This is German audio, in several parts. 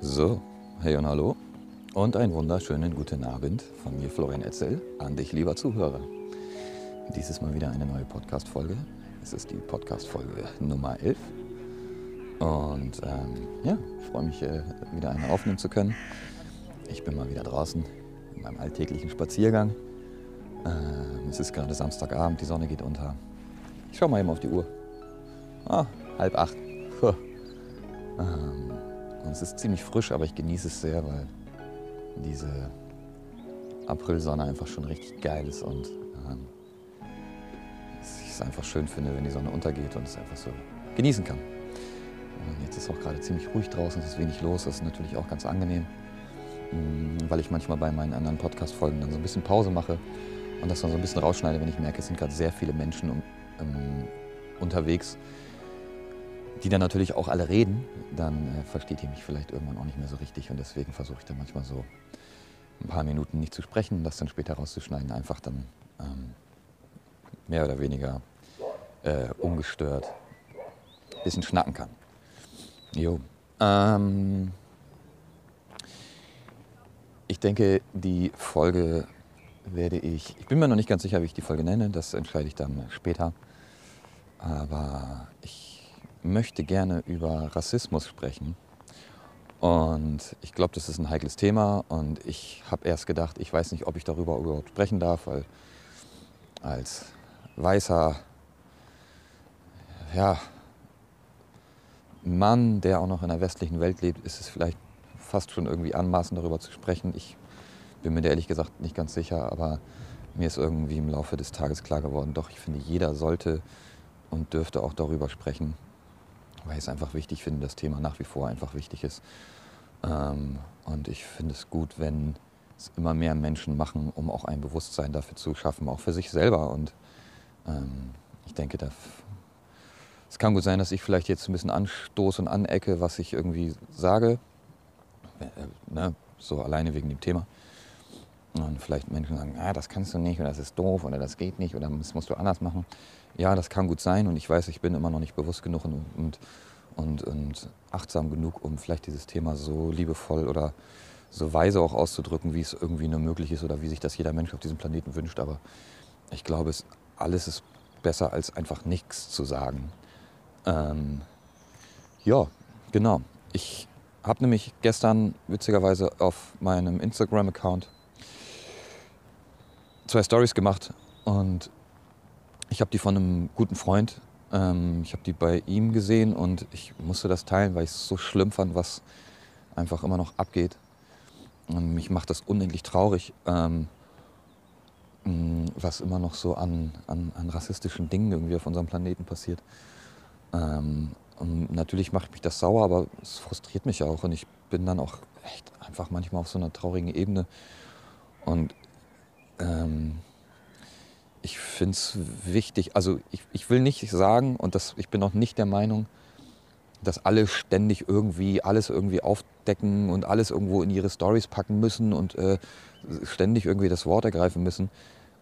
So, hey und hallo und einen wunderschönen guten Abend von mir, Florian Etzel, an dich, lieber Zuhörer. Dieses Mal wieder eine neue Podcast-Folge. Es ist die Podcast-Folge Nummer 11. Und ähm, ja, ich freue mich, äh, wieder eine aufnehmen zu können. Ich bin mal wieder draußen in meinem alltäglichen Spaziergang. Ähm, es ist gerade Samstagabend, die Sonne geht unter. Ich schaue mal eben auf die Uhr. Ah, halb acht. Puh. Ähm, und es ist ziemlich frisch, aber ich genieße es sehr, weil diese Aprilsonne einfach schon richtig geil ist und ähm, ich es einfach schön finde, wenn die Sonne untergeht und es einfach so genießen kann. Und jetzt ist auch gerade ziemlich ruhig draußen, es ist wenig los, das ist natürlich auch ganz angenehm, mm, weil ich manchmal bei meinen anderen Podcast-Folgen dann so ein bisschen Pause mache und das dann so ein bisschen rausschneide, wenn ich merke, es sind gerade sehr viele Menschen um, um, unterwegs die dann natürlich auch alle reden, dann äh, versteht ihr mich vielleicht irgendwann auch nicht mehr so richtig. Und deswegen versuche ich dann manchmal so ein paar Minuten nicht zu sprechen, das dann später rauszuschneiden, einfach dann ähm, mehr oder weniger äh, ungestört ein bisschen schnacken kann. Jo. Ähm, ich denke, die Folge werde ich, ich bin mir noch nicht ganz sicher, wie ich die Folge nenne, das entscheide ich dann später. Aber ich möchte gerne über Rassismus sprechen. Und ich glaube, das ist ein heikles Thema. Und ich habe erst gedacht, ich weiß nicht, ob ich darüber überhaupt sprechen darf, weil als weißer ja, Mann, der auch noch in der westlichen Welt lebt, ist es vielleicht fast schon irgendwie anmaßend, darüber zu sprechen. Ich bin mir da ehrlich gesagt nicht ganz sicher, aber mir ist irgendwie im Laufe des Tages klar geworden, doch ich finde, jeder sollte und dürfte auch darüber sprechen weil ich es einfach wichtig finde, das Thema nach wie vor einfach wichtig ist. Ähm, und ich finde es gut, wenn es immer mehr Menschen machen, um auch ein Bewusstsein dafür zu schaffen, auch für sich selber. Und ähm, ich denke, da, es kann gut sein, dass ich vielleicht jetzt ein bisschen anstoße und anecke, was ich irgendwie sage, äh, ne, so alleine wegen dem Thema. Und vielleicht Menschen sagen, ah, das kannst du nicht oder das ist doof oder das geht nicht oder das musst du anders machen. Ja, das kann gut sein und ich weiß, ich bin immer noch nicht bewusst genug und, und, und, und achtsam genug, um vielleicht dieses Thema so liebevoll oder so weise auch auszudrücken, wie es irgendwie nur möglich ist oder wie sich das jeder Mensch auf diesem Planeten wünscht. Aber ich glaube, es, alles ist besser, als einfach nichts zu sagen. Ähm, ja, genau. Ich habe nämlich gestern witzigerweise auf meinem Instagram-Account zwei Stories gemacht und ich habe die von einem guten Freund, ähm, ich habe die bei ihm gesehen und ich musste das teilen, weil ich es so schlimm fand, was einfach immer noch abgeht. Und mich macht das unendlich traurig, ähm, was immer noch so an, an, an, rassistischen Dingen irgendwie auf unserem Planeten passiert. Ähm, und natürlich macht mich das sauer, aber es frustriert mich auch und ich bin dann auch echt einfach manchmal auf so einer traurigen Ebene. Und ähm, ich finde es wichtig, also ich, ich will nicht sagen, und das, ich bin auch nicht der Meinung, dass alle ständig irgendwie alles irgendwie aufdecken und alles irgendwo in ihre Stories packen müssen und äh, ständig irgendwie das Wort ergreifen müssen.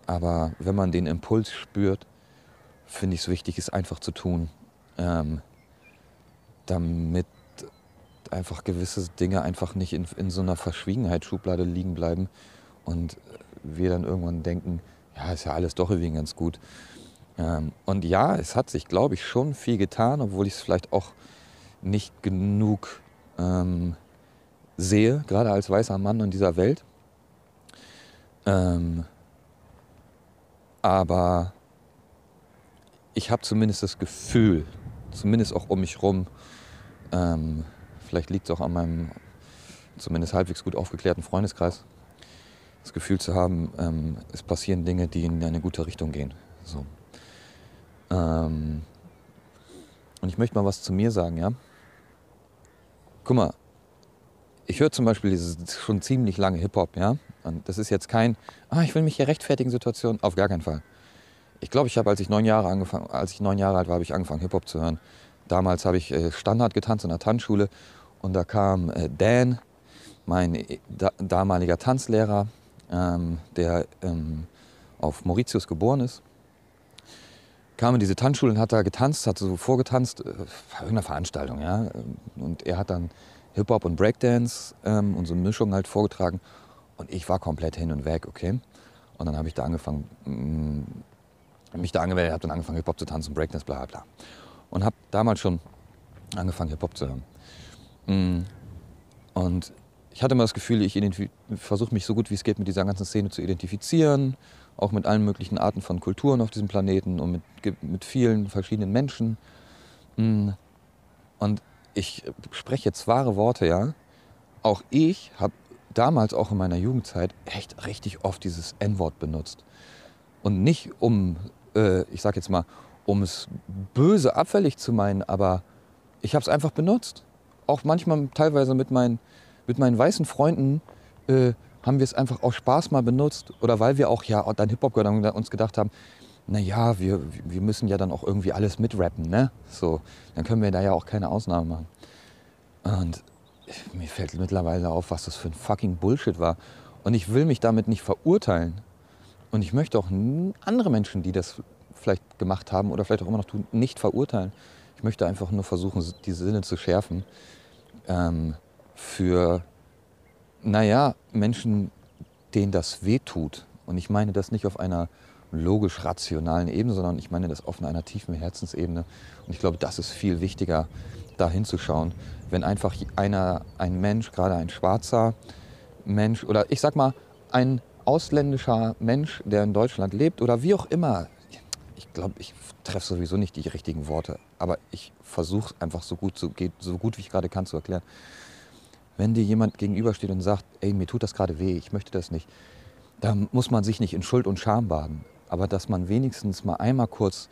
Aber wenn man den Impuls spürt, finde ich es wichtig, es einfach zu tun, ähm, damit einfach gewisse Dinge einfach nicht in, in so einer Verschwiegenheitsschublade liegen bleiben und wir dann irgendwann denken, ja, ist ja alles doch irgendwie ganz gut. Ähm, und ja, es hat sich, glaube ich, schon viel getan, obwohl ich es vielleicht auch nicht genug ähm, sehe, gerade als weißer Mann in dieser Welt. Ähm, aber ich habe zumindest das Gefühl, zumindest auch um mich rum, ähm, vielleicht liegt es auch an meinem zumindest halbwegs gut aufgeklärten Freundeskreis, das Gefühl zu haben, ähm, es passieren Dinge, die in eine gute Richtung gehen. So. Ähm, und ich möchte mal was zu mir sagen, ja. Guck mal, ich höre zum Beispiel diese schon ziemlich lange Hip-Hop, ja. Und das ist jetzt kein, ah, ich will mich hier rechtfertigen Situation, auf gar keinen Fall. Ich glaube, ich habe, als ich neun Jahre angefangen, als ich neun Jahre alt war, habe ich angefangen Hip-Hop zu hören. Damals habe ich äh, Standard getanzt in der Tanzschule und da kam äh, Dan, mein äh, damaliger Tanzlehrer, ähm, der ähm, auf Mauritius geboren ist, kam in diese Tanzschule und hat da getanzt, hat so vorgetanzt, äh, bei irgendeiner Veranstaltung, ja. Und er hat dann Hip-Hop und Breakdance ähm, und so eine Mischung halt vorgetragen. Und ich war komplett hin und weg, okay? Und dann habe ich da angefangen, mh, mich da angemeldet, habe dann angefangen Hip-Hop zu tanzen, Breakdance, bla bla bla. Und habe damals schon angefangen Hip-Hop zu hören. Mh, und ich hatte immer das Gefühl, ich versuche mich so gut wie es geht mit dieser ganzen Szene zu identifizieren, auch mit allen möglichen Arten von Kulturen auf diesem Planeten und mit, mit vielen verschiedenen Menschen. Und ich spreche jetzt wahre Worte, ja. Auch ich habe damals, auch in meiner Jugendzeit, echt richtig oft dieses N-Wort benutzt. Und nicht um, äh, ich sag jetzt mal, um es böse abfällig zu meinen, aber ich habe es einfach benutzt. Auch manchmal teilweise mit meinen, mit meinen weißen Freunden äh, haben wir es einfach aus Spaß mal benutzt. Oder weil wir auch ja dann Hip-Hop gehört haben uns gedacht haben, naja, wir, wir müssen ja dann auch irgendwie alles mitrappen, ne? So, dann können wir da ja auch keine Ausnahme machen. Und mir fällt mittlerweile auf, was das für ein fucking Bullshit war. Und ich will mich damit nicht verurteilen. Und ich möchte auch andere Menschen, die das vielleicht gemacht haben oder vielleicht auch immer noch tun, nicht verurteilen. Ich möchte einfach nur versuchen, die Sinne zu schärfen ähm, für, naja, Menschen, denen das wehtut. Und ich meine das nicht auf einer logisch-rationalen Ebene, sondern ich meine das auf einer tiefen Herzensebene. Und ich glaube, das ist viel wichtiger, da hinzuschauen. Wenn einfach einer, ein Mensch, gerade ein schwarzer Mensch oder ich sag mal ein ausländischer Mensch, der in Deutschland lebt oder wie auch immer, ich glaube, ich treffe sowieso nicht die richtigen Worte, aber ich versuche einfach so gut, so, so gut wie ich gerade kann zu erklären. Wenn dir jemand gegenübersteht und sagt, ey, mir tut das gerade weh, ich möchte das nicht, dann muss man sich nicht in Schuld und Scham baden aber dass man wenigstens mal einmal kurz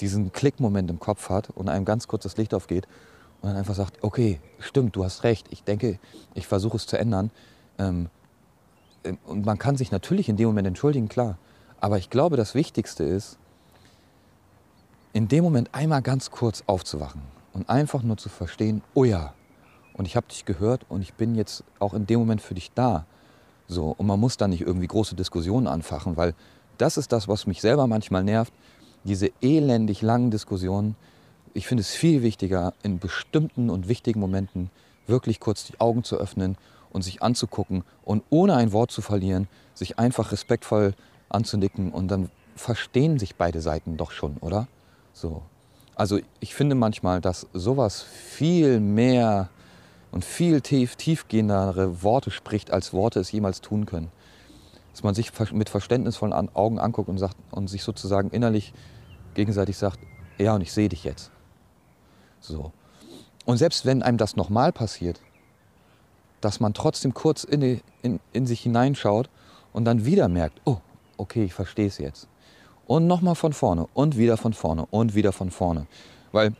diesen Klickmoment im Kopf hat und einem ganz kurz das Licht aufgeht und dann einfach sagt, okay, stimmt, du hast recht, ich denke, ich versuche es zu ändern. Ähm, ähm, und man kann sich natürlich in dem Moment entschuldigen, klar. Aber ich glaube, das Wichtigste ist, in dem Moment einmal ganz kurz aufzuwachen und einfach nur zu verstehen, oh ja, und ich habe dich gehört und ich bin jetzt auch in dem Moment für dich da. So, und man muss da nicht irgendwie große Diskussionen anfachen, weil das ist das, was mich selber manchmal nervt, diese elendig langen Diskussionen. Ich finde es viel wichtiger, in bestimmten und wichtigen Momenten wirklich kurz die Augen zu öffnen und sich anzugucken und ohne ein Wort zu verlieren, sich einfach respektvoll anzunicken und dann verstehen sich beide Seiten doch schon, oder? So. Also ich finde manchmal, dass sowas viel mehr und viel tief, tiefgehendere Worte spricht, als Worte es jemals tun können dass man sich mit verständnisvollen Augen anguckt und, sagt, und sich sozusagen innerlich gegenseitig sagt, ja, und ich sehe dich jetzt. So. Und selbst wenn einem das nochmal passiert, dass man trotzdem kurz in, die, in, in sich hineinschaut und dann wieder merkt, oh, okay, ich verstehe es jetzt. Und nochmal von vorne und wieder von vorne und wieder von vorne. Weil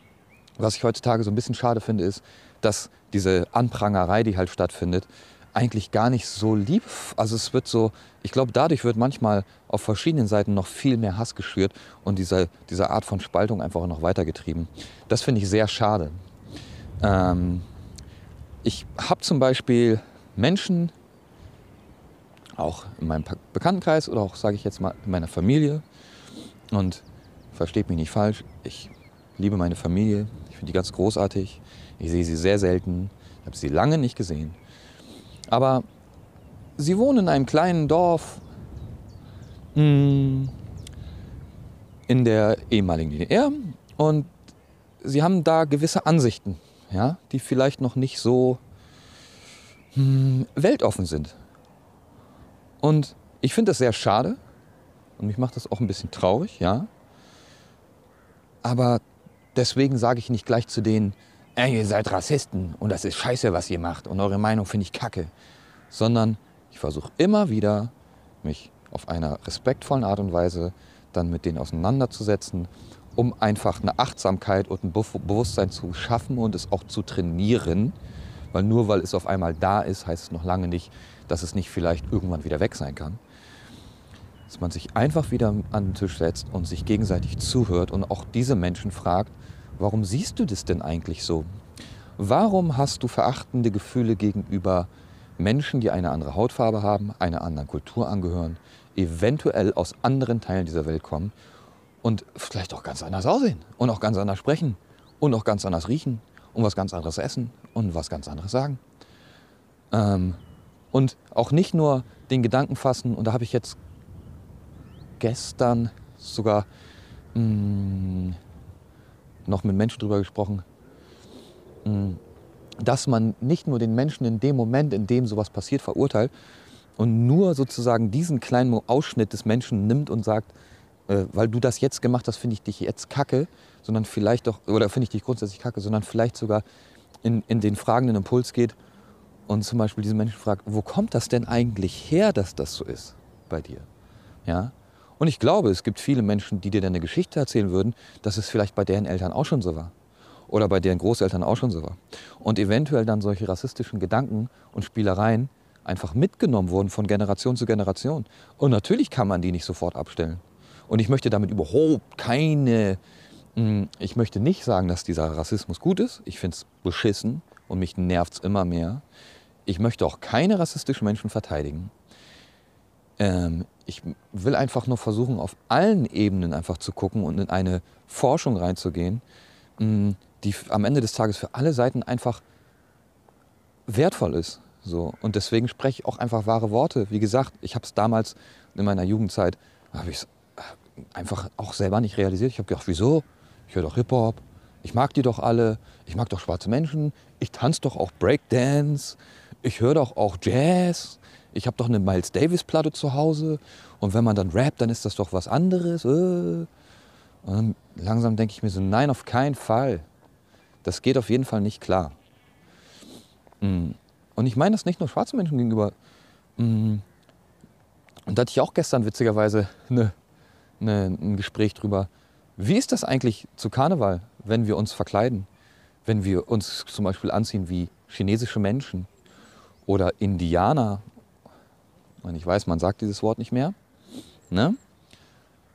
was ich heutzutage so ein bisschen schade finde, ist, dass diese Anprangerei, die halt stattfindet, eigentlich gar nicht so lieb. Also es wird so, ich glaube, dadurch wird manchmal auf verschiedenen Seiten noch viel mehr Hass geschürt und diese, diese Art von Spaltung einfach noch weitergetrieben. Das finde ich sehr schade. Ähm, ich habe zum Beispiel Menschen, auch in meinem Bekanntenkreis oder auch, sage ich jetzt mal, in meiner Familie. Und versteht mich nicht falsch, ich liebe meine Familie, ich finde die ganz großartig. Ich sehe sie sehr selten, habe sie lange nicht gesehen. Aber sie wohnen in einem kleinen Dorf hm, in der ehemaligen DDR und sie haben da gewisse Ansichten, ja, die vielleicht noch nicht so hm, weltoffen sind. Und ich finde das sehr schade und mich macht das auch ein bisschen traurig, ja. Aber deswegen sage ich nicht gleich zu denen, ey, ihr seid Rassisten und das ist scheiße, was ihr macht und eure Meinung finde ich kacke. Sondern ich versuche immer wieder, mich auf einer respektvollen Art und Weise dann mit denen auseinanderzusetzen, um einfach eine Achtsamkeit und ein Bewusstsein zu schaffen und es auch zu trainieren. Weil nur weil es auf einmal da ist, heißt es noch lange nicht, dass es nicht vielleicht irgendwann wieder weg sein kann. Dass man sich einfach wieder an den Tisch setzt und sich gegenseitig zuhört und auch diese Menschen fragt, warum siehst du das denn eigentlich so? Warum hast du verachtende Gefühle gegenüber Menschen, die eine andere Hautfarbe haben, einer anderen Kultur angehören, eventuell aus anderen Teilen dieser Welt kommen und vielleicht auch ganz anders aussehen und auch ganz anders sprechen und auch ganz anders riechen und was ganz anderes essen und was ganz anderes sagen. Ähm, und auch nicht nur den Gedanken fassen, und da habe ich jetzt gestern sogar mh, mm, noch mit Menschen drüber gesprochen, mm, dass man nicht nur den Menschen in dem Moment, in dem sowas passiert, verurteilt und nur sozusagen diesen kleinen Ausschnitt des Menschen nimmt und sagt, äh, weil du das jetzt gemacht hast, finde ich dich jetzt kacke, sondern vielleicht doch, oder finde ich dich grundsätzlich kacke, sondern vielleicht sogar in, in den fragenden Impuls geht und zum Beispiel diesen Menschen fragt, wo kommt das denn eigentlich her, dass das so ist bei dir? Ja? Und ich glaube, es gibt viele Menschen, die dir dann eine Geschichte erzählen würden, dass es vielleicht bei deren Eltern auch schon so war. Oder bei deren Großeltern auch schon so war. Und eventuell dann solche rassistischen Gedanken und Spielereien einfach mitgenommen wurden von Generation zu Generation. Und natürlich kann man die nicht sofort abstellen. Und ich möchte damit überhaupt keine, hm, ich möchte nicht sagen, dass dieser Rassismus gut ist. Ich finde es beschissen und mich nervt es immer mehr. Ich möchte auch keine rassistischen Menschen verteidigen. Ähm, ich will einfach nur versuchen, auf allen Ebenen einfach zu gucken und in eine Forschung reinzugehen, hm, die am Ende des Tages für alle Seiten einfach wertvoll ist. So. Und deswegen spreche ich auch einfach wahre Worte. Wie gesagt, ich habe es damals in meiner Jugendzeit, habe ich es einfach auch selber nicht realisiert. Ich habe gedacht, wieso? Ich höre doch Hip-Hop, ich mag die doch alle, ich mag doch schwarze Menschen, ich tanze doch auch Breakdance, ich höre doch auch Jazz, ich habe doch eine Miles Davis-Platte zu Hause und wenn man dann rappt, dann ist das doch was anderes. Äh. Und langsam denke ich mir so, nein, auf keinen Fall. Das geht auf jeden Fall nicht klar. Mm. Und ich meine das nicht nur schwarzen Menschen gegenüber. Mm. Und da hatte ich auch gestern witzigerweise eine eine, ein Gespräch drüber. Wie ist das eigentlich zu Karneval, wenn wir uns verkleiden? Wenn wir uns zum Beispiel anziehen wie chinesische Menschen oder Indianer. Und ich weiß, man sagt dieses Wort nicht mehr. Ne?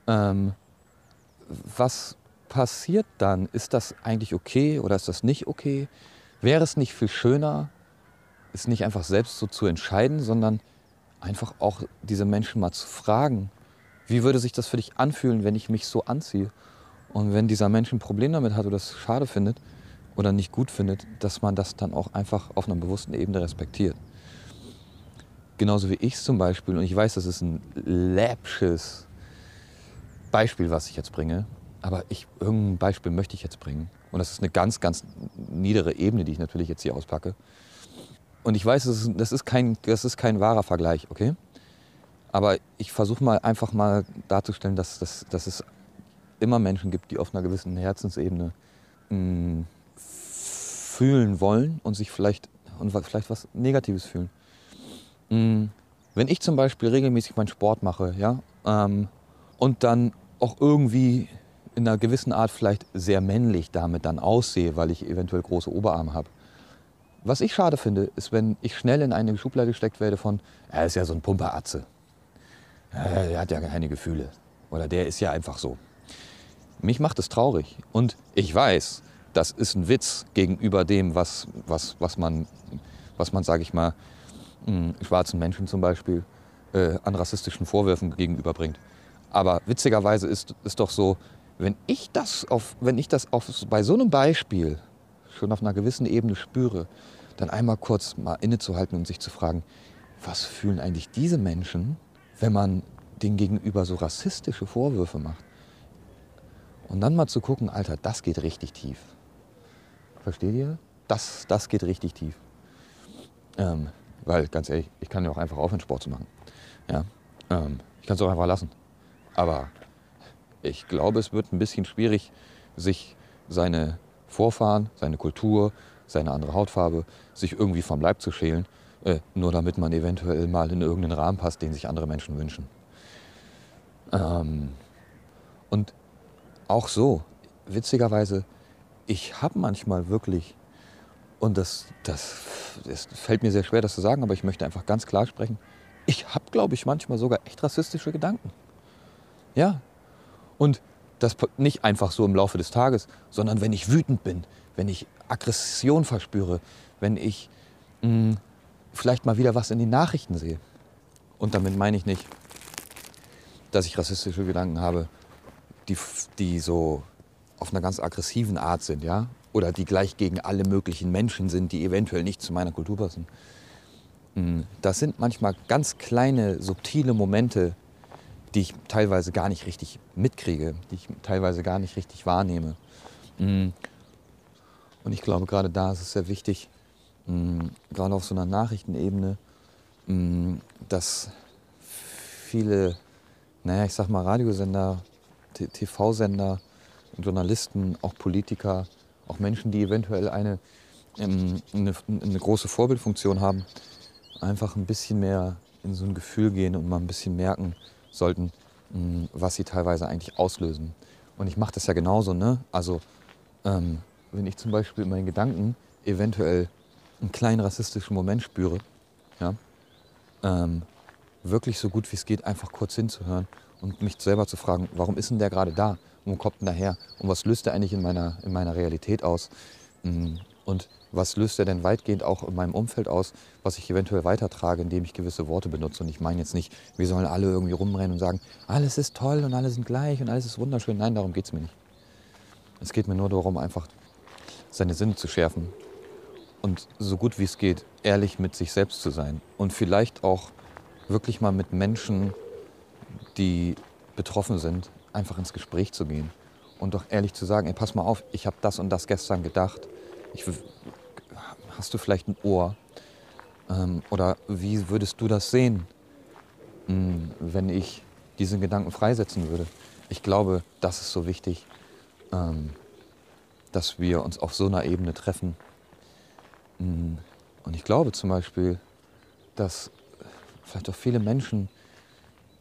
Ähm, was passiert dann? Ist das eigentlich okay oder ist das nicht okay? Wäre es nicht viel schöner, es nicht einfach selbst so zu entscheiden, sondern einfach auch diese Menschen mal zu fragen, wie würde sich das für dich anfühlen, wenn ich mich so anziehe? Und wenn dieser Mensch ein Problem damit hat oder es schade findet oder nicht gut findet, dass man das dann auch einfach auf einer bewussten Ebene respektiert. Genauso wie ich zum Beispiel, und ich weiß, das ist ein läppsches Beispiel, was ich jetzt bringe, aber ich, irgendein Beispiel möchte ich jetzt bringen. Und das ist eine ganz, ganz niedere Ebene, die ich natürlich jetzt hier auspacke. Und ich weiß, das ist, das ist, kein, das ist kein wahrer Vergleich, okay? Aber ich versuche mal einfach mal darzustellen, dass, dass, dass es immer Menschen gibt, die auf einer gewissen Herzensebene mh, mm, fühlen wollen und sich vielleicht, und vielleicht was Negatives fühlen. Mh, mm, wenn ich zum Beispiel regelmäßig meinen Sport mache ja, ähm, und dann auch irgendwie in einer gewissen Art vielleicht sehr männlich damit dann aussehe, weil ich eventuell große Oberarme habe. Was ich schade finde, ist, wenn ich schnell in eine Schublade gesteckt werde von, er ist ja so ein Pumperatze er hat ja keine Gefühle. Oder der ist ja einfach so. Mich macht es traurig. Und ich weiß, das ist ein Witz gegenüber dem, was, was, was man, was man sage ich mal, schwarzen Menschen zum Beispiel äh, an rassistischen Vorwürfen gegenüberbringt. Aber witzigerweise ist es doch so, wenn ich das, auf, wenn ich das auf, bei so einem Beispiel schon auf einer gewissen Ebene spüre, dann einmal kurz mal innezuhalten und sich zu fragen, was fühlen eigentlich diese Menschen, wenn man den Gegenüber so rassistische Vorwürfe macht. Und dann mal zu gucken, Alter, das geht richtig tief. Versteht ihr? Das, das geht richtig tief. Ähm, weil, ganz ehrlich, ich kann ja auch einfach aufhören, Sport zu machen. Ja? Ähm, ich kann es auch einfach lassen. Aber ich glaube, es wird ein bisschen schwierig, sich seine Vorfahren, seine Kultur, seine andere Hautfarbe, sich irgendwie vom Leib zu schälen äh, nur damit man eventuell mal in irgendeinen Rahmen passt, den sich andere Menschen wünschen. Ähm, und auch so, witzigerweise, ich habe manchmal wirklich, und das, das, das fällt mir sehr schwer, das zu sagen, aber ich möchte einfach ganz klar sprechen, ich habe, glaube ich, manchmal sogar echt rassistische Gedanken. Ja. Und das nicht einfach so im Laufe des Tages, sondern wenn ich wütend bin, wenn ich Aggression verspüre, wenn ich mh, mm, vielleicht mal wieder was in den Nachrichten sehe. Und damit meine ich nicht, dass ich rassistische Gedanken habe, die, die so auf einer ganz aggressiven Art sind, ja. Oder die gleich gegen alle möglichen Menschen sind, die eventuell nicht zu meiner Kultur passen. Mm, das sind manchmal ganz kleine, subtile Momente, die ich teilweise gar nicht richtig mitkriege, die ich teilweise gar nicht richtig wahrnehme. Mm. Und ich glaube, gerade da ist es sehr wichtig, mm, gerade auf so einer Nachrichtenebene, dass viele, naja, ich sag mal, Radiosender, TV-Sender, Journalisten, auch Politiker, auch Menschen, die eventuell eine, ähm, eine, eine große Vorbildfunktion haben, einfach ein bisschen mehr in so ein Gefühl gehen und mal ein bisschen merken sollten, mm, was sie teilweise eigentlich auslösen. Und ich mache das ja genauso, ne? Also ähm, wenn ich zum Beispiel in meinen Gedanken eventuell einen kleinen rassistischen Moment spüre, ja, ähm, wirklich so gut wie es geht, einfach kurz hinzuhören und mich selber zu fragen, warum ist denn der gerade da? Wo kommt denn der her? Und was löst er eigentlich in meiner, in meiner Realität aus? Mm, und was löst er denn weitgehend auch in meinem Umfeld aus, was ich eventuell weitertrage, indem ich gewisse Worte benutze. Und ich meine jetzt nicht, wir sollen alle irgendwie rumrennen und sagen, alles ist toll und alle sind gleich und alles ist wunderschön. Nein, darum geht es mir nicht. Es geht mir nur darum, einfach seine Sinne zu schärfen und so gut wie es geht, ehrlich mit sich selbst zu sein. Und vielleicht auch wirklich mal mit Menschen, die betroffen sind, einfach ins Gespräch zu gehen und doch ehrlich zu sagen, ey, pass mal auf, ich habe das und das gestern gedacht. Ich, hast du vielleicht ein Ohr? Ähm, oder wie würdest du das sehen, hm, wenn ich diesen Gedanken freisetzen würde? Ich glaube, das ist so wichtig, ähm, dass wir uns auf so einer Ebene treffen. Hm, und ich glaube zum Beispiel, dass vielleicht auch viele Menschen,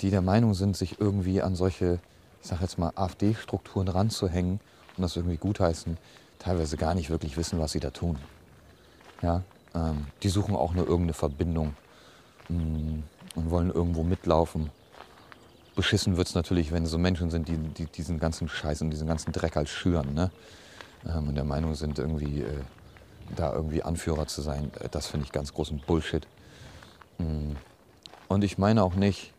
die der Meinung sind, sich irgendwie an solche, ich sag jetzt mal, AfD-Strukturen ranzuhängen und das irgendwie gutheißen, teilweise gar nicht wirklich wissen, was sie da tun. Ja, ähm, die suchen auch nur irgendeine Verbindung mh, mm, und wollen irgendwo mitlaufen. Beschissen wird es natürlich, wenn so Menschen sind, die, die, diesen ganzen Scheiß und diesen ganzen Dreck als schüren ne? Ähm, und der Meinung sind, irgendwie äh, da irgendwie Anführer zu sein. Äh, das finde ich ganz großen Bullshit. Mm. Und ich meine auch nicht,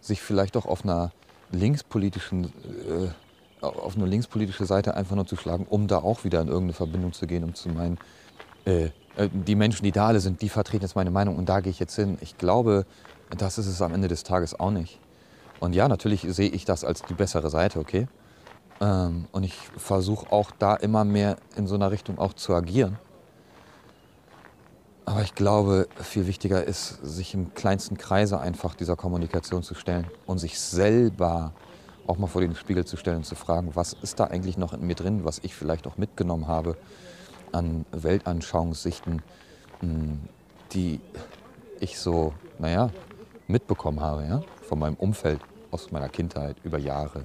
sich vielleicht auch auf einer linkspolitischen, äh, auf eine linkspolitische Seite einfach nur zu schlagen, um da auch wieder in irgendeine Verbindung zu gehen, um zu meinen, äh, äh, die Menschen, die da alle sind, die vertreten jetzt meine Meinung und da gehe ich jetzt hin. Ich glaube, das ist es am Ende des Tages auch nicht. Und ja, natürlich sehe ich das als die bessere Seite, okay? Ähm, und ich versuche auch da immer mehr in so einer Richtung auch zu agieren. Aber ich glaube, viel wichtiger ist, sich im kleinsten Kreise einfach dieser Kommunikation zu stellen und sich selber auch mal vor den Spiegel zu stellen und zu fragen, was ist da eigentlich noch in mir drin, was ich vielleicht auch mitgenommen habe an Weltanschauungssichten, hm, die ich so, naja, mitbekommen habe, ja, von meinem Umfeld, aus meiner Kindheit, über Jahre.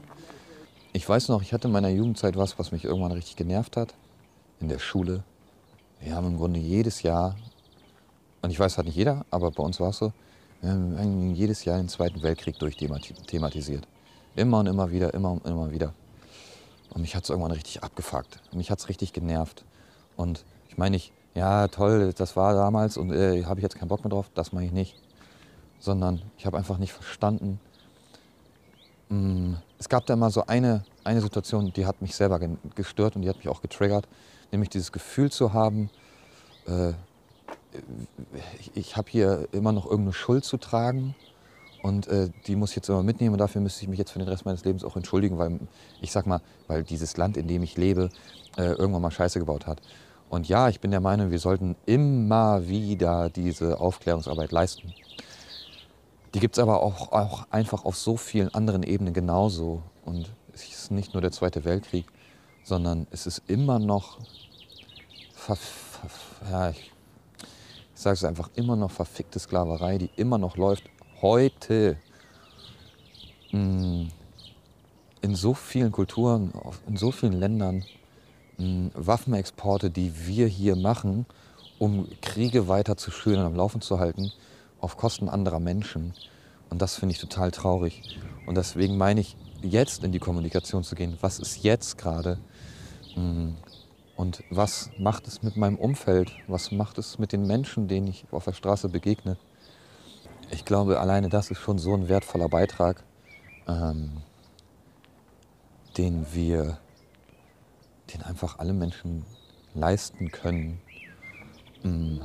Ich weiß noch, ich hatte in meiner Jugendzeit was, was mich irgendwann richtig genervt hat, in der Schule. Wir haben im Grunde jedes Jahr und ich weiß, hat nicht jeder, aber bei uns war es so, wir haben jedes Jahr den Zweiten Weltkrieg durchthematisiert. Immer und immer wieder, immer und immer wieder. Und mich hat es irgendwann richtig abgefuckt. Mich hat es richtig genervt. Und ich meine nicht, ja toll, das war damals und äh, habe ich jetzt keinen Bock mehr drauf, das mache ich nicht. Sondern ich habe einfach nicht verstanden. Mm, es gab da immer so eine, eine Situation, die hat mich selber gestört und die hat mich auch getriggert. Nämlich dieses Gefühl zu haben, äh, ich, habe hier immer noch irgendeine Schuld zu tragen und äh, die muss ich jetzt immer mitnehmen und dafür müsste ich mich jetzt für den Rest meines Lebens auch entschuldigen, weil ich sag mal, weil dieses Land, in dem ich lebe, äh, irgendwann mal Scheiße gebaut hat. Und ja, ich bin der Meinung, wir sollten immer wieder diese Aufklärungsarbeit leisten. Die gibt es aber auch, auch einfach auf so vielen anderen Ebenen genauso. Und es ist nicht nur der Zweite Weltkrieg, sondern es ist immer noch, ja, ich ich sage es einfach, immer noch verfickte Sklaverei, die immer noch läuft, heute mm, in so vielen Kulturen, in so vielen Ländern, mm, Waffenexporte, die wir hier machen, um Kriege weiter zu schüren und am Laufen zu halten, auf Kosten anderer Menschen. Und das finde ich total traurig. Und deswegen meine ich, jetzt in die Kommunikation zu gehen. Was ist jetzt gerade? Und was macht es mit meinem Umfeld? Was macht es mit den Menschen, denen ich auf der Straße begegne? Ich glaube, alleine das ist schon so ein wertvoller Beitrag, ähm, den wir, den einfach alle Menschen leisten können, mm,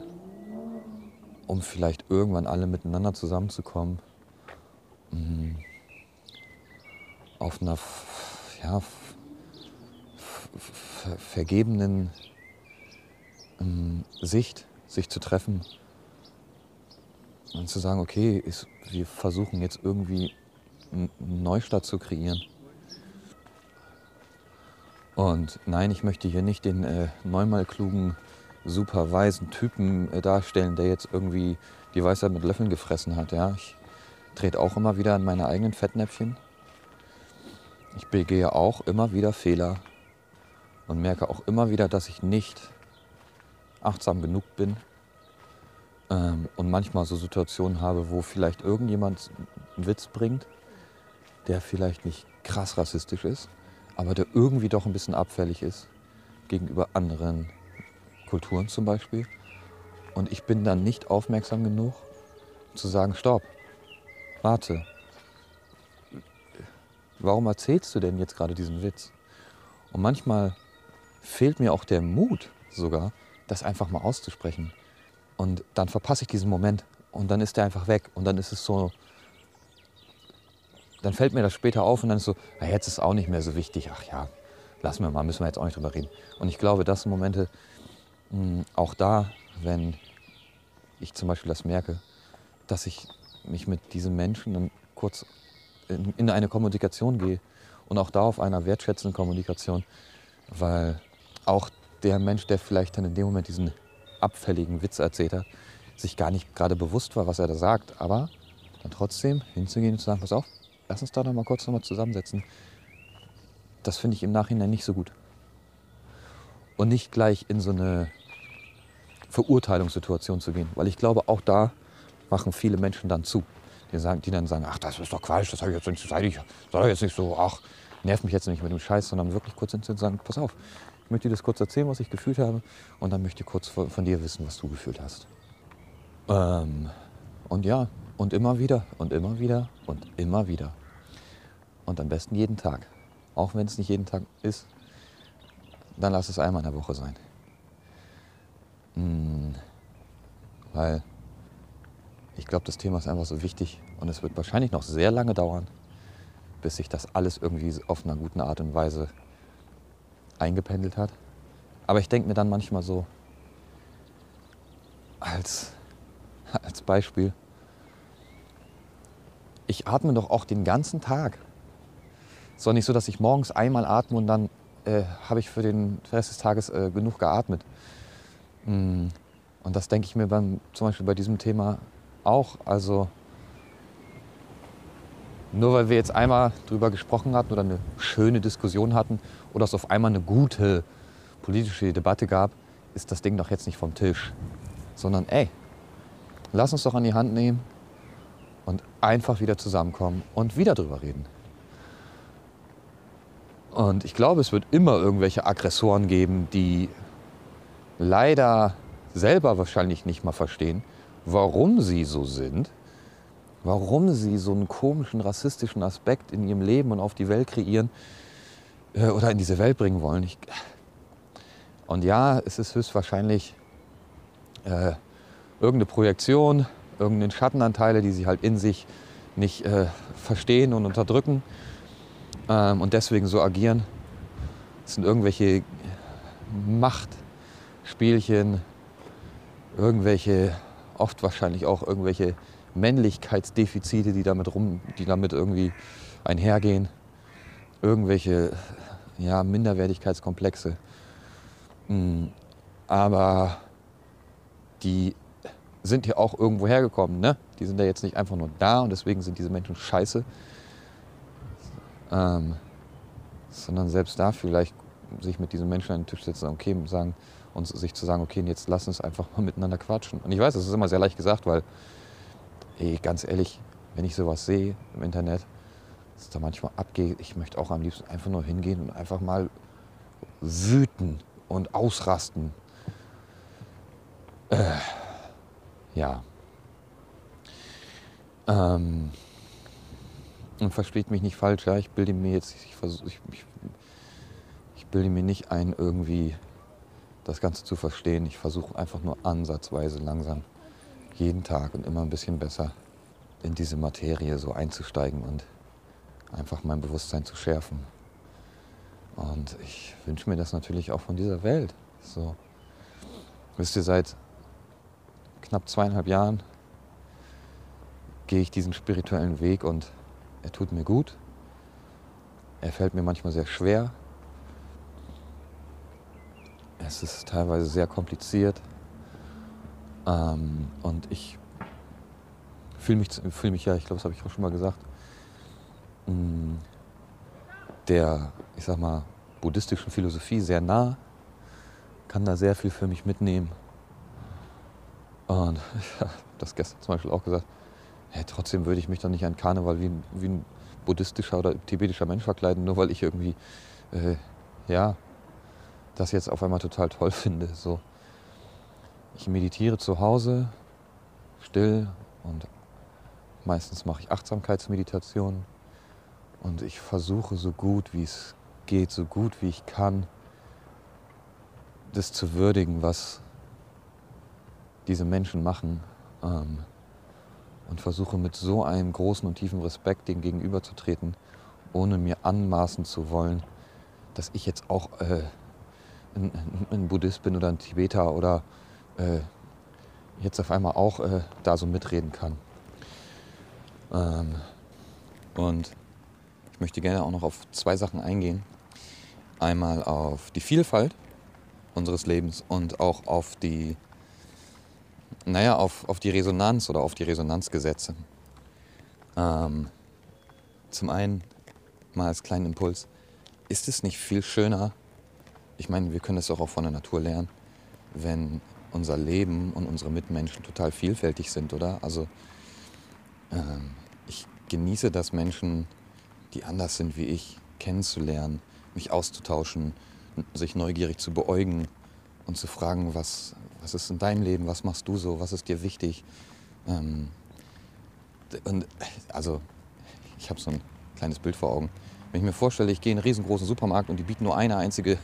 um vielleicht irgendwann alle miteinander zusammenzukommen, mm, auf einer ja, vergebenen ähm, Sicht sich zu treffen und zu sagen, okay, ist, wir versuchen jetzt irgendwie einen Neustart zu kreieren. Und nein, ich möchte hier nicht den äh, neunmal klugen, super weisen Typen äh, darstellen, der jetzt irgendwie die Weisheit mit Löffeln gefressen hat. Ja? Ich trete auch immer wieder an meine eigenen Fettnäpfchen. Ich begehe auch immer wieder Fehler und merke auch immer wieder, dass ich nicht achtsam genug bin ähm, und manchmal so Situationen habe, wo vielleicht irgendjemand einen Witz bringt, der vielleicht nicht krass rassistisch ist, aber der irgendwie doch ein bisschen abfällig ist gegenüber anderen Kulturen zum Beispiel. Und ich bin dann nicht aufmerksam genug zu sagen, stopp, warte, warum erzählst du denn jetzt gerade diesen Witz? Und manchmal fehlt mir auch der Mut sogar, das einfach mal auszusprechen. Und dann verpasse ich diesen Moment und dann ist der einfach weg. Und dann ist es so, dann fällt mir das später auf und dann ist so, ja, jetzt ist auch nicht mehr so wichtig. Ach ja, lassen wir mal, müssen wir jetzt auch nicht drüber reden. Und ich glaube, das sind Momente, mh, hm, auch da, wenn ich zum Beispiel das merke, dass ich mich mit diesen Menschen dann kurz in, in eine Kommunikation gehe und auch da auf einer wertschätzenden Kommunikation, weil auch der Mensch, der vielleicht dann in dem Moment diesen abfälligen Witz erzählt hat, sich gar nicht gerade bewusst war, was er da sagt, aber dann trotzdem hinzugehen und zu sagen, pass auf, lass uns da noch mal kurz noch mal zusammensetzen. Das finde ich im Nachhinein nicht so gut. Und nicht gleich in so eine Verurteilungssituation zu gehen, weil ich glaube, auch da machen viele Menschen dann zu. Die, sagen, die dann sagen, ach, das ist doch Quatsch, das habe ich jetzt nicht, ich soll jetzt nicht so, ach, nerv mich jetzt nicht mit dem Scheiß, sondern wirklich kurz hinzugehen und sagen, pass auf, ich möchte dir das kurz erzählen, was ich gefühlt habe. Und dann möchte ich kurz von, von dir wissen, was du gefühlt hast. Ähm, und ja, und immer wieder und immer wieder und immer wieder. Und am besten jeden Tag. Auch wenn es nicht jeden Tag ist, dann lass es einmal in der Woche sein. Hm, weil ich glaube, das Thema ist einfach so wichtig und es wird wahrscheinlich noch sehr lange dauern, bis sich das alles irgendwie auf einer guten Art und Weise eingependelt hat. Aber ich denke mir dann manchmal so, als, als Beispiel, ich atme doch auch den ganzen Tag. Es ist doch nicht so, dass ich morgens einmal atme und dann äh, habe ich für den Rest des Tages äh, genug geatmet. Mm. Und das denke ich mir beim, zum Beispiel bei diesem Thema auch. Also nur weil wir jetzt einmal drüber gesprochen hatten oder eine schöne Diskussion hatten oder es auf einmal eine gute politische Debatte gab, ist das Ding doch jetzt nicht vom Tisch. Sondern ey, lass uns doch an die Hand nehmen und einfach wieder zusammenkommen und wieder drüber reden. Und ich glaube, es wird immer irgendwelche Aggressoren geben, die leider selber wahrscheinlich nicht mal verstehen, warum sie so sind warum sie so einen komischen rassistischen Aspekt in ihrem Leben und auf die Welt kreieren äh, oder in diese Welt bringen wollen. Ich, und ja, es ist höchstwahrscheinlich äh, irgendeine Projektion, irgendeine Schattenanteile, die sie halt in sich nicht äh, verstehen und unterdrücken ähm, und deswegen so agieren. Es sind irgendwelche Machtspielchen, irgendwelche, oft wahrscheinlich auch irgendwelche Männlichkeitsdefizite, die damit, rum, die damit irgendwie einhergehen, irgendwelche ja, Minderwertigkeitskomplexe. Hm, aber die sind ja auch irgendwo hergekommen. Ne? Die sind ja jetzt nicht einfach nur da und deswegen sind diese Menschen scheiße. Ähm, sondern selbst da vielleicht sich mit diesen Menschen an den Tisch setzen okay, sagen, und sich zu sagen, okay, jetzt lass uns einfach mal miteinander quatschen. Und ich weiß, das ist immer sehr leicht gesagt, weil ey, ganz ehrlich, wenn ich sowas sehe im Internet, dass da manchmal abgeht, ich möchte auch am liebsten einfach nur hingehen und einfach mal wüten und ausrasten. Äh, ja. Ähm, und versteht mich nicht falsch, ja, ich bilde mir jetzt, ich, versuch, ich, ich, ich bilde mir nicht ein, irgendwie das Ganze zu verstehen. Ich versuche einfach nur ansatzweise langsam jeden Tag und immer ein bisschen besser in diese Materie so einzusteigen und einfach mein Bewusstsein zu schärfen. Und ich wünsche mir das natürlich auch von dieser Welt. So, wisst ihr, seit knapp zweieinhalb Jahren gehe ich diesen spirituellen Weg und er tut mir gut. Er fällt mir manchmal sehr schwer. Es ist teilweise sehr kompliziert. Ähm, und ich fühle mich, fühl mich ja, ich glaube, das habe ich auch schon mal gesagt, der, ich sag mal, buddhistischen Philosophie sehr nah, kann da sehr viel für mich mitnehmen. Und ich habe das gestern zum Beispiel auch gesagt, hey, trotzdem würde ich mich doch nicht an Karneval wie, wie ein buddhistischer oder tibetischer Mensch verkleiden, nur weil ich irgendwie, äh, ja, das jetzt auf einmal total toll finde. So. Ich meditiere zu Hause, still und meistens mache ich Achtsamkeitsmeditation und ich versuche so gut wie es geht, so gut wie ich kann, das zu würdigen, was diese Menschen machen. Ähm, und versuche mit so einem großen und tiefen Respekt dem gegenüberzutreten, ohne mir anmaßen zu wollen, dass ich jetzt auch äh, ein, ein, Buddhist bin oder ein Tibeter oder äh, jetzt auf einmal auch äh, da so mitreden kann. Ähm, und ich möchte gerne auch noch auf zwei Sachen eingehen. Einmal auf die Vielfalt unseres Lebens und auch auf die, naja, auf, auf die Resonanz oder auf die Resonanzgesetze. Ähm, zum einen mal als kleinen Impuls, ist es nicht viel schöner, ich meine, wir können das auch von der Natur lernen, wenn unser Leben und unsere Mitmenschen total vielfältig sind, oder? Also ähm, ich genieße das, Menschen, die anders sind wie ich, kennenzulernen, mich auszutauschen, sich neugierig zu beäugen und zu fragen, was, was ist in deinem Leben, was machst du so, was ist dir wichtig. Ähm, und also ich habe so ein kleines Bild vor Augen. Wenn ich mir vorstelle, ich gehe in einen riesengroßen Supermarkt und die bieten nur eine einzige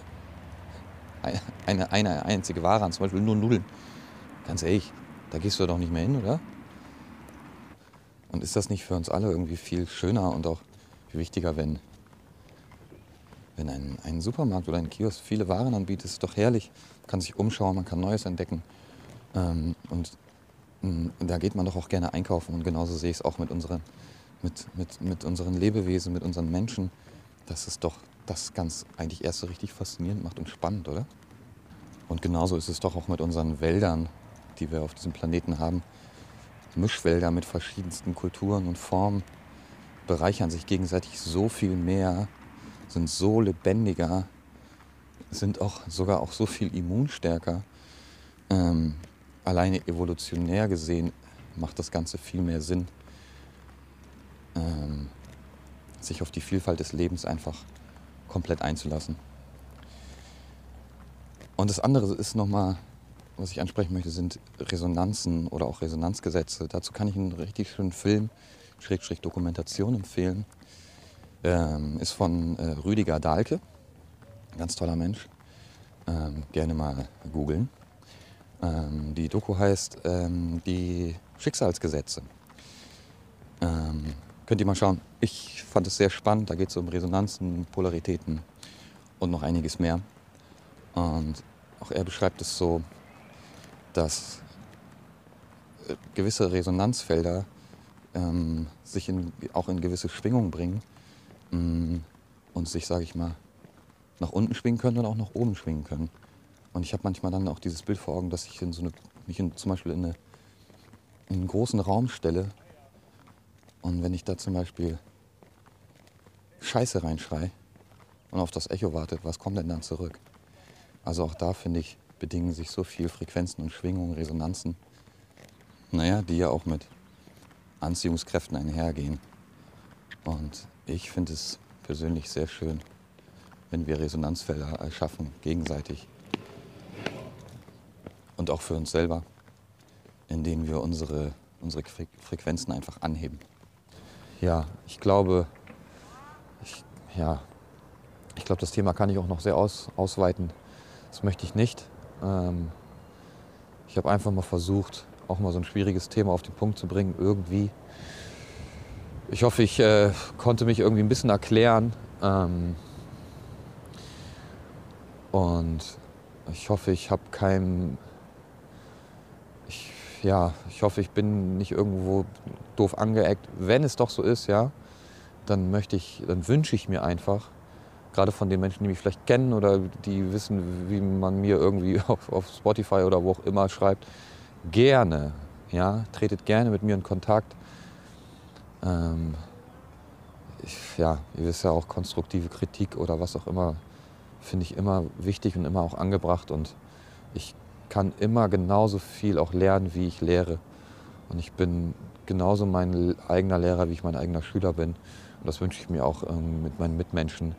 eine, eine einzige Ware an, zum Beispiel nur Nudeln. Ganz ehrlich, da gehst du doch nicht mehr hin, oder? Und ist das nicht für uns alle irgendwie viel schöner und auch viel wichtiger, wenn, wenn ein, ein Supermarkt oder ein Kiosk viele Waren anbietet? Ist doch herrlich. Man kann sich umschauen, man kann Neues entdecken. Ähm, und, und mm, da geht man doch auch gerne einkaufen. Und genauso sehe ich es auch mit unseren, mit, mit, mit unseren Lebewesen, mit unseren Menschen. Das ist doch das ganz eigentlich erst so richtig faszinierend macht und spannend, oder? Und genauso ist es doch auch mit unseren Wäldern, die wir auf diesem Planeten haben. Mischwälder mit verschiedensten Kulturen und Formen bereichern sich gegenseitig so viel mehr, sind so lebendiger, sind auch sogar auch so viel immunstärker. Ähm, alleine evolutionär gesehen macht das Ganze viel mehr Sinn, ähm, sich auf die Vielfalt des Lebens einfach komplett einzulassen. Und das andere ist nochmal, was ich ansprechen möchte, sind Resonanzen oder auch Resonanzgesetze. Dazu kann ich einen richtig schönen Film, Schrägstrich Dokumentation empfehlen. Ähm, ist von äh, Rüdiger Dahlke, ganz toller Mensch. Ähm, gerne mal googeln. Ähm, die Doku heißt ähm, Die Schicksalsgesetze. Ähm, Könnt ihr mal schauen. Ich fand es sehr spannend. Da geht es um Resonanzen, Polaritäten und noch einiges mehr. Und auch er beschreibt es so, dass äh, gewisse Resonanzfelder ähm, sich in, auch in gewisse Schwingungen bringen ähm, und sich, sage ich mal, nach unten schwingen können und auch nach oben schwingen können. Und ich habe manchmal dann auch dieses Bild vor Augen, dass ich in so eine, mich in, zum Beispiel in, eine, in einen großen Raum stelle und wenn ich da zum Beispiel Scheiße reinschrei und auf das Echo wartet, was kommt denn dann zurück? Also auch da finde ich, bedingen sich so viel Frequenzen und Schwingungen, Resonanzen, naja, die ja auch mit Anziehungskräften einhergehen. Und ich finde es persönlich sehr schön, wenn wir Resonanzfelder erschaffen, gegenseitig. Und auch für uns selber, in denen wir unsere, unsere Frequenzen einfach anheben ja, ich glaube, ich, ja, ich glaube, das Thema kann ich auch noch sehr aus, ausweiten. Das möchte ich nicht. Ähm, ich habe einfach mal versucht, auch mal so ein schwieriges Thema auf den Punkt zu bringen, irgendwie. Ich hoffe, ich äh, konnte mich irgendwie ein bisschen erklären. Ähm, und ich hoffe, ich habe keinen. Ich, ja, ich hoffe, ich bin nicht irgendwo doof angeeckt. Wenn es doch so ist, ja, dann möchte ich, dann wünsche ich mir einfach, gerade von den Menschen, die mich vielleicht kennen oder die wissen, wie man mir irgendwie auf, auf Spotify oder wo auch immer schreibt, gerne, ja, tretet gerne mit mir in Kontakt. Ähm, ich, ja, ihr wisst ja auch, konstruktive Kritik oder was auch immer, finde ich immer wichtig und immer auch angebracht und ich kann immer genauso viel auch lernen, wie ich lehre. Und ich bin genauso mein eigener Lehrer, wie ich mein eigener Schüler bin. Und das wünsche ich mir auch ähm, mit meinen Mitmenschen,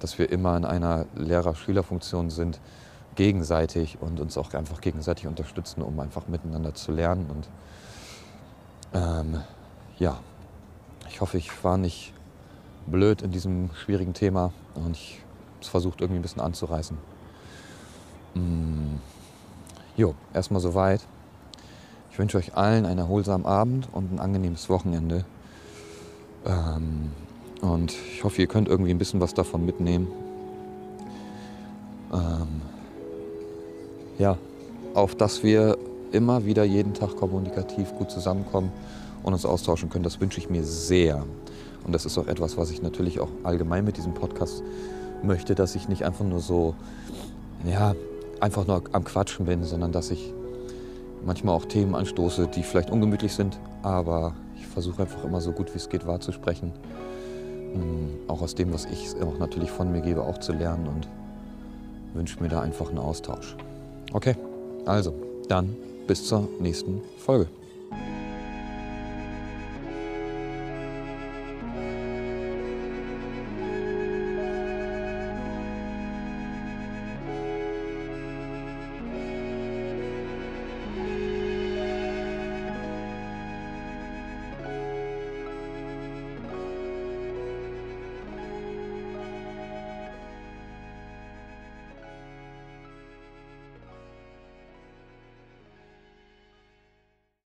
dass wir immer in einer Lehrer-Schüler-Funktion sind, gegenseitig und uns auch einfach gegenseitig unterstützen, um einfach miteinander zu lernen. Und ähm, ja, ich hoffe, ich war nicht blöd in diesem schwierigen Thema und ich habe es versucht irgendwie ein bisschen anzureißen. Mm, jo, erstmal soweit. Ich wünsche euch allen einen erholsamen Abend und ein angenehmes Wochenende. Ähm, und ich hoffe, ihr könnt irgendwie ein bisschen was davon mitnehmen. Ähm, ja, auf dass wir immer wieder jeden Tag kommunikativ gut zusammenkommen und uns austauschen können. Das wünsche ich mir sehr. Und das ist auch etwas, was ich natürlich auch allgemein mit diesem Podcast möchte, dass ich nicht einfach nur so, ja, einfach nur am Quatschen bin, sondern dass ich manchmal auch Themen anstoße, die vielleicht ungemütlich sind, aber ich versuche einfach immer so gut wie es geht wahrzusprechen. Mm, auch aus dem, was ich auch natürlich von mir gebe, auch zu lernen und wünsche mir da einfach einen Austausch. Okay, also dann bis zur nächsten Folge.